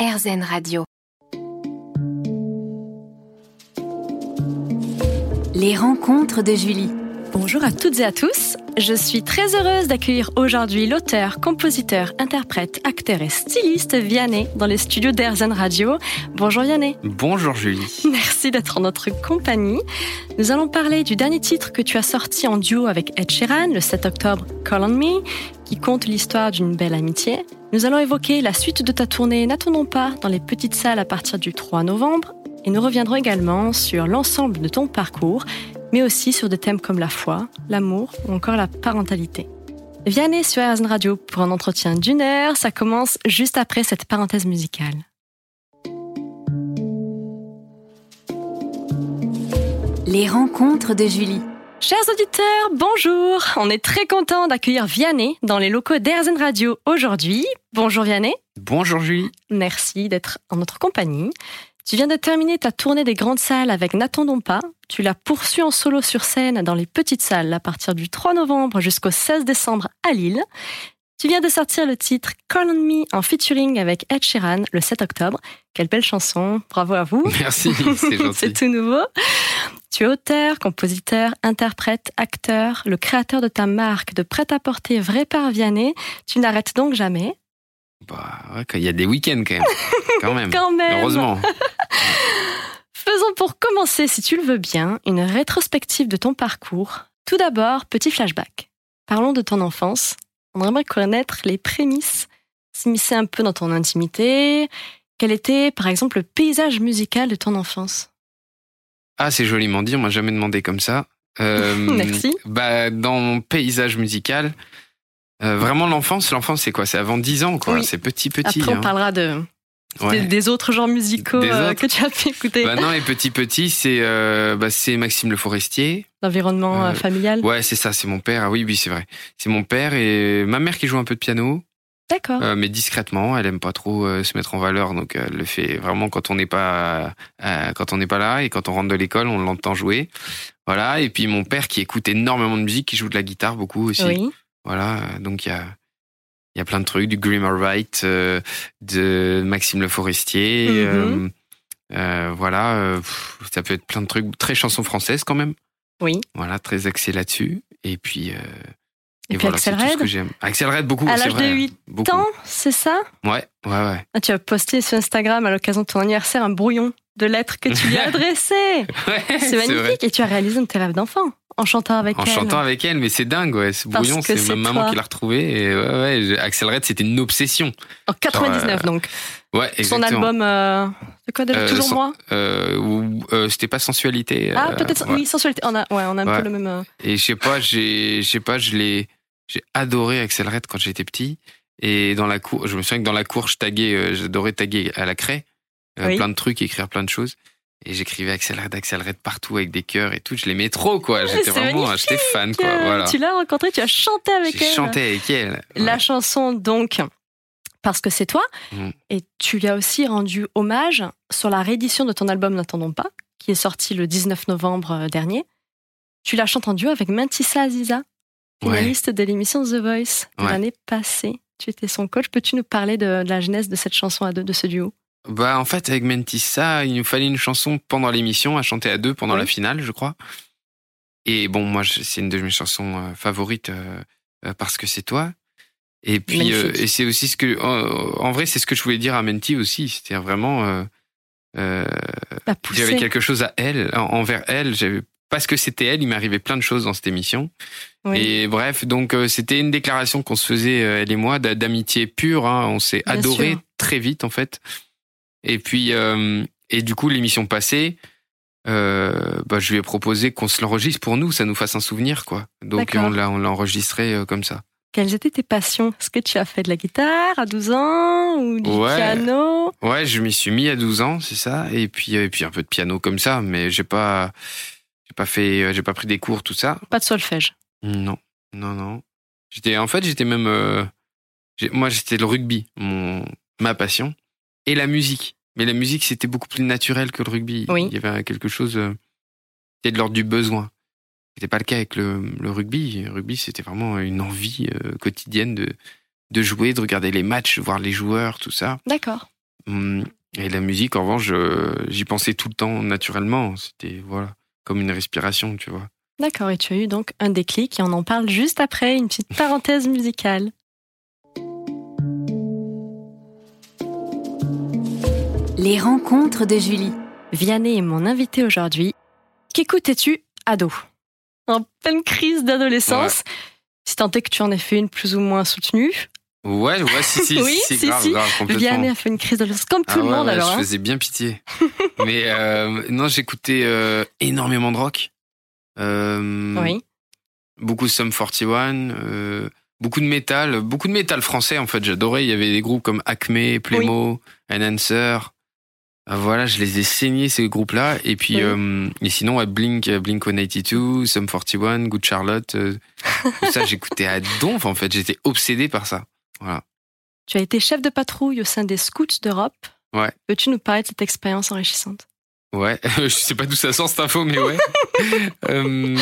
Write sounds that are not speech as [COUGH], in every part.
RZN Radio. Les rencontres de Julie. Bonjour à toutes et à tous. Je suis très heureuse d'accueillir aujourd'hui l'auteur, compositeur, interprète, acteur et styliste Vianney dans les studios d'Airzen Radio. Bonjour Vianney. Bonjour Julie. [LAUGHS] Merci d'être en notre compagnie. Nous allons parler du dernier titre que tu as sorti en duo avec Ed Sheeran le 7 octobre, Call on Me, qui compte l'histoire d'une belle amitié. Nous allons évoquer la suite de ta tournée N'attendons pas dans les petites salles à partir du 3 novembre et nous reviendrons également sur l'ensemble de ton parcours, mais aussi sur des thèmes comme la foi, l'amour ou encore la parentalité. Vianney sur RZN Radio pour un entretien d'une heure, ça commence juste après cette parenthèse musicale. Les rencontres de Julie. Chers auditeurs, bonjour On est très content d'accueillir Vianney dans les locaux d'Airzen Radio aujourd'hui. Bonjour Vianney. Bonjour Julie. Merci d'être en notre compagnie. Tu viens de terminer ta tournée des grandes salles avec N'attendons pas. Tu la poursuis en solo sur scène dans les petites salles à partir du 3 novembre jusqu'au 16 décembre à Lille. Tu viens de sortir le titre Call on Me en featuring avec Ed Sheeran le 7 octobre. Quelle belle chanson, bravo à vous. Merci, c'est [LAUGHS] gentil. c'est tout nouveau. Tu es auteur, compositeur, interprète, acteur, le créateur de ta marque de prêt-à-porter Vrai par Vianney. Tu n'arrêtes donc jamais. Bah ouais, il y a des week-ends quand même. [LAUGHS] Quand même. Quand même. Heureusement. [LAUGHS] Faisons pour commencer, si tu le veux bien, une rétrospective de ton parcours. Tout d'abord, petit flashback. Parlons de ton enfance. On aimerait connaître les prémices, s'immiscer un peu dans ton intimité. Quel était, par exemple, le paysage musical de ton enfance? Ah, c'est joliment dit, on m'a jamais demandé comme ça. Euh, [LAUGHS] Merci. Bah, dans mon paysage musical, euh, vraiment l'enfance, l'enfance c'est quoi? C'est avant 10 ans, quoi. Oui. C'est petit, petit. Après, on hein. parlera de, Ouais. des, des autres genres musicaux euh, autres que tu as pu écouter. Bah non, les petits, petits, c'est euh, bah, c'est Maxime Le Forestier. L'environnement euh, familial. Ouais, c'est ça, c'est mon père. Ah oui, oui, c'est vrai. C'est mon père et ma mère qui joue un peu de piano. D'accord. Mais discrètement. Elle aime pas trop se mettre en valeur, donc elle le fait vraiment quand on n'est pas quand on n'est pas là et quand on rentre de l'école, on l'entend jouer. Voilà. Et puis mon père qui écoute énormément de musique, qui joue de la guitare beaucoup aussi. oui. Voilà. Donc il y a y a plein de trucs, du Grimmer Wright, euh, de Maxime Le Forestier. Mhm. euh, euh, voilà. euh, pff, ça peut être plein de trucs, très chansons françaises quand même. Oui. Voilà, très axé là-dessus. Et puis. Euh, Et, puis voilà, Axel c'est tout ce Red, que j'aime. Axel Red, beaucoup. à l'âge de vrai, 8 beaucoup. ans, c'est ça? Ouais, ouais, ouais. Ah, Tu as posté sur Instagram à l'occasion de ton anniversaire un brouillon de lettres que tu lui as [LAUGHS] adressé. Ouais, C'est magnifique. Et tu as réalisé un de tes rêves d'enfant en chantant avec En elle. chantant avec elle, mais c'est dingue, ouais. Ce brouillon, c'est ma maman toi. qui l'a retrouvé. Et ouais, ouais, Axel Red, c'était une obsession. En 99, euh, donc. Ouais, Son exactement. album. Euh... C'est quoi déjà? Euh, Toujours son- moi? Euh, euh, c'était pas sensualité. Ah, euh, peut-être. ouais. Oui, sensualité. On a, ouais, on a un Ouais. peu le même. euh, Et je sais pas, j'ai, je sais pas, je l'ai, j'ai adoré Axel Red quand j'étais petit. Et dans la cour, je me souviens que dans la cour, je taguais, euh, j'adorais taguer à la craie, euh, Oui. plein de trucs, écrire plein de choses. Et j'écrivais Axel Red, Axel Red partout avec des cœurs et tout. Je l'aimais trop, quoi. J'étais c'est vraiment, j'étais fan, quoi. Euh, Voilà. Tu l'as rencontrée, tu as chanté avec J'ai elle. chanté avec elle. La chanson, donc, parce que c'est toi. Mhm. Et tu lui as aussi rendu hommage sur la réédition de ton album N'attendons pas, qui est sorti le 19 novembre euh, dernier. Tu la chantes en duo avec Mantissa Aziza, Ouais. finaliste de l'émission The Voice de Ouais. l'année passée. Tu étais son coach. Peux-tu nous parler de, de la genèse de cette chanson à deux, de ce duo? Bah, en fait, avec Mentissa, il nous fallait une chanson pendant l'émission à chanter à deux pendant Oui. la finale, je crois. Et bon, moi, c'est une de mes chansons euh, favorites euh, euh, parce que c'est toi. Et puis, euh, et c'est aussi ce que, en, en vrai, c'est ce que je voulais dire à Menti aussi. C'était vraiment, euh, j'avais quelque chose à elle, en- envers elle. J'avais parce que c'était elle, il m'arrivait plein de choses dans cette émission. Oui. Et bref, donc euh, c'était une déclaration qu'on se faisait euh, elle et moi d'a- d'amitié pure. hein. On s'est adoré sûr. très vite en fait. Et puis euh, et du coup l'émission passée, euh, bah, je lui ai proposé qu'on se l'enregistre pour nous, ça nous fasse un souvenir quoi. Donc on l'a on l'a enregistré euh, comme ça. Quelles étaient tes passions? Est-ce que tu as fait de la guitare à 12 ans ou du Ouais. piano? Ouais, je m'y suis mis à 12 ans, c'est ça. Et puis et puis un peu de piano comme ça, mais j'ai pas j'ai pas fait j'ai pas pris des cours tout ça. Pas de solfège. Non, non, non. J'étais, en fait, j'étais même, euh, moi, j'étais le rugby, mon, ma passion, et la musique. Mais la musique, c'était beaucoup plus naturel que le rugby. Oui. Il y avait quelque chose, euh, qui était de l'ordre du besoin. C'était pas le cas avec le, le rugby. Le rugby, c'était vraiment une envie euh, quotidienne de, de jouer, de regarder les matchs, de voir les joueurs, tout ça. D'accord. Hum, Et la musique, en revanche, je- j'y pensais tout le temps naturellement. C'était voilà, comme une respiration, tu vois. D'accord, et tu as eu donc un déclic et on en parle juste après, une petite parenthèse musicale. Les rencontres de Julie. Vianney est mon invité aujourd'hui. Qu'écoutais-tu ado? En pleine crise d'adolescence, si tant est que tu en aies fait une plus ou moins soutenue, Ouais, ouais, si, si, [LAUGHS] Oui, si, si, grave, si. grave, complètement. Vianney a fait une crise d'adolescence, comme tout Ah le ouais, monde ouais, alors. Je hein. faisais bien pitié. [LAUGHS] Mais euh, non, j'écoutais euh, énormément de rock. Euh, Oui, Beaucoup de Sum 41, euh, beaucoup de métal, beaucoup de métal français en fait. J'adorais. Il y avait des groupes comme Acme, Playmo, Enhancer. Euh, Voilà, je les ai saignés ces groupes-là. Et puis, Oui. euh, et sinon, Blink, Blink 182, Sum 41, Good Charlotte. euh, tout ça, [LAUGHS] j'écoutais à donf en fait. J'étais obsédé par ça. Voilà. tu as été chef de patrouille au sein des Scouts d'Europe. Ouais. Peux-tu nous parler de cette expérience enrichissante? Ouais, [LAUGHS] je sais pas d'où ça sort cette info, mais ouais. [LAUGHS] Euh,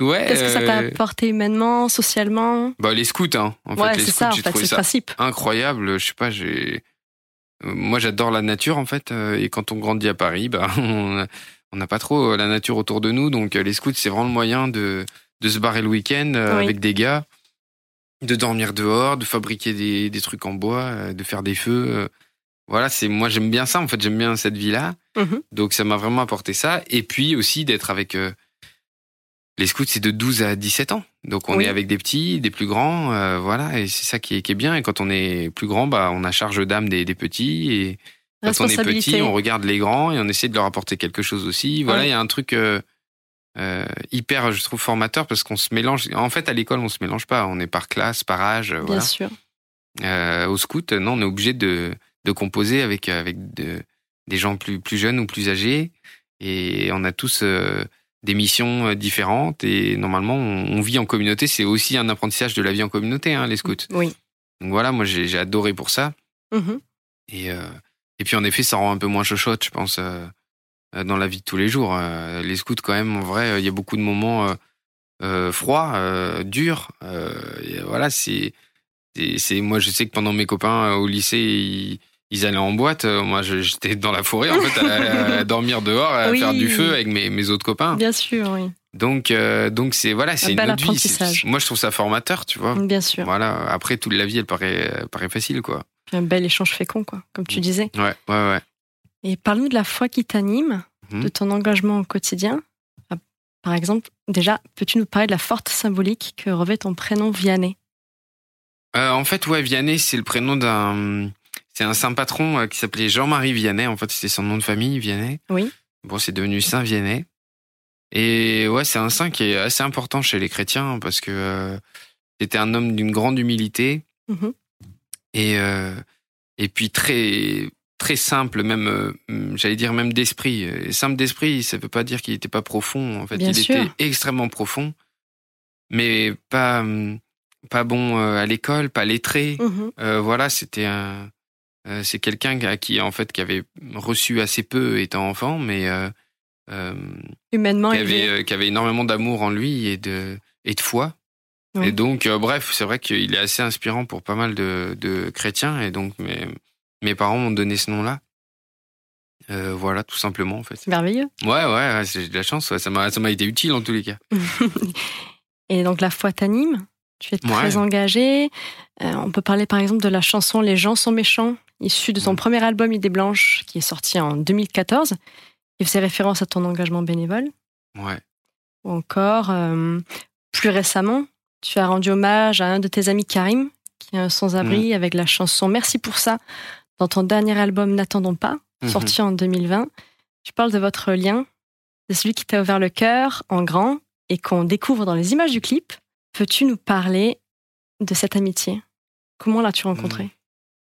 ouais. Qu'est-ce que ça t'a euh, apporté humainement, socialement? Bah les scouts, hein. En Ouais, fait, les c'est scouts, ça, en j'ai fait, trouvé c'est le ça principe. incroyable. Je sais pas, j'ai. Moi, j'adore la nature en fait, euh, et quand on grandit à Paris, bah [LAUGHS] on n'a pas trop euh, la nature autour de nous, donc euh, les scouts, c'est vraiment le moyen de de se barrer le week-end Oui. avec des gars, de dormir dehors, de fabriquer des des trucs en bois, de faire des feux. Voilà, c'est moi j'aime bien ça en fait, j'aime bien cette vie-là. Mhm. Donc ça m'a vraiment apporté ça. Et puis aussi d'être avec... euh, les scouts, c'est de 12 à 17 ans. Donc on Oui. est avec des petits, des plus grands, euh, voilà, et c'est ça qui est, qui est bien. Et quand on est plus grand, bah, on a charge d'âme des, des petits. Et quand on est petit, on regarde les grands et on essaie de leur apporter quelque chose aussi. Voilà, il Oui. y a un truc euh, euh, hyper, je trouve, formateur parce qu'on se mélange. En fait, à l'école, on se mélange pas. On est par classe, par âge, Bien voilà. sûr. Au scout, non, on est obligé de, de composer avec, avec de- des gens plus, plus jeunes ou plus âgés. Et on a tous des missions euh, différentes. Et normalement, on, on vit en communauté. C'est aussi un apprentissage de la vie en communauté, hein, les scouts. Oui. Donc voilà, moi, j'ai adoré pour ça. Mhm. Et, euh, et puis, en effet, ça rend un peu moins chochotte, je pense, euh, dans la vie de tous les jours. Euh, les scouts, quand même, en vrai, il y a beaucoup de moments froids, durs. Et voilà, c'est moi je sais que pendant mes copains au lycée ils, ils allaient en boîte Euh, moi j'étais dans la forêt en fait à, à dormir dehors à [LAUGHS] Oui. faire du feu avec mes, mes autres copains Bien sûr, oui. donc euh, donc c'est voilà c'est une autre vie moi je trouve ça formateur tu vois Bien sûr. voilà après toute la vie elle paraît elle paraît facile quoi un bel échange fécond, quoi, comme tu disais. ouais ouais ouais Et parle-nous de la foi qui t'anime, Mhm. de ton engagement au quotidien. Ah, Par exemple, déjà, peux-tu nous parler de la forte symbolique que revêt ton prénom Vianney? Euh, en fait ouais Vianney c'est le prénom d'un c'est un saint patron euh, qui s'appelait Jean-Marie Vianney en fait c'était son nom de famille Vianney Oui. Bon, c'est devenu Saint Vianney. Et ouais, c'est un saint qui est assez important chez les chrétiens parce que euh, c'était un homme d'une grande humilité Mhm. et euh, et puis très très simple, même euh, j'allais dire même d'esprit. Et simple d'esprit, ça veut pas dire qu'il était pas profond. En fait, Bien il sûr. était extrêmement profond, mais pas pas bon à l'école, pas lettré. Mhm. Euh, voilà, c'était un. Euh, c'est quelqu'un à qui en fait qui avait reçu assez peu étant enfant, mais euh, euh, Humainement qui, avait, qui avait énormément d'amour en lui et de et de foi. Oui. Et donc, bref, c'est vrai qu'il est assez inspirant pour pas mal de, de chrétiens. Et donc, mes, mes parents m'ont donné ce nom-là. Euh, voilà, tout simplement, en fait. C'est merveilleux. Ouais, ouais, ouais, j'ai de la chance. ouais, ça m'a ça m'a été utile en tous les cas. [LAUGHS] Et donc la foi t'anime? Tu es très engagé. Euh, on peut parler par exemple de la chanson Les gens sont méchants, issue de ton Mhm. premier album Idée Blanche, qui est sorti en 2014, qui faisait référence à ton engagement bénévole. Ouais. Ou encore, euh, plus récemment, tu as rendu hommage à un de tes amis Karim, qui est un sans-abri, avec la chanson Merci pour ça, dans ton dernier album N'attendons pas, Mhm. sorti en 2020. Tu parles de votre lien, de celui qui t'a ouvert le cœur en grand et qu'on découvre dans les images du clip. Peux-tu nous parler de cette amitié? Comment l'as-tu rencontrée?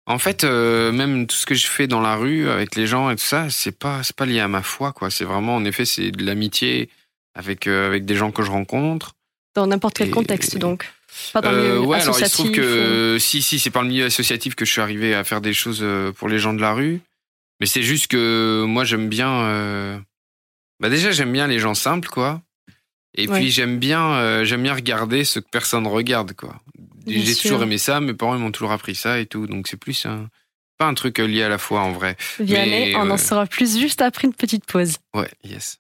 En fait, euh, même tout ce que je fais dans la rue avec les gens et tout ça, c'est pas c'est pas lié à ma foi, quoi. C'est vraiment, en effet, c'est de l'amitié avec euh, avec des gens que je rencontre. Dans n'importe quel Et- contexte, donc Pas dans le Euh, milieu ouais, alors il se trouve que si, si, c'est par le milieu associatif que je suis arrivé à faire des choses euh, pour les gens de la rue. Mais c'est juste que moi j'aime bien. euh, Bah déjà j'aime bien les gens simples, quoi. Et Ouais. puis j'aime bien, euh, j'aime bien regarder ce que personne regarde, quoi. J'ai toujours aimé ça. Mes parents ils m'ont toujours appris ça et tout. Donc c'est plus un, pas un truc lié à la foi en vrai. Vianney, on en saura plus juste après une petite pause. Ouais, yes.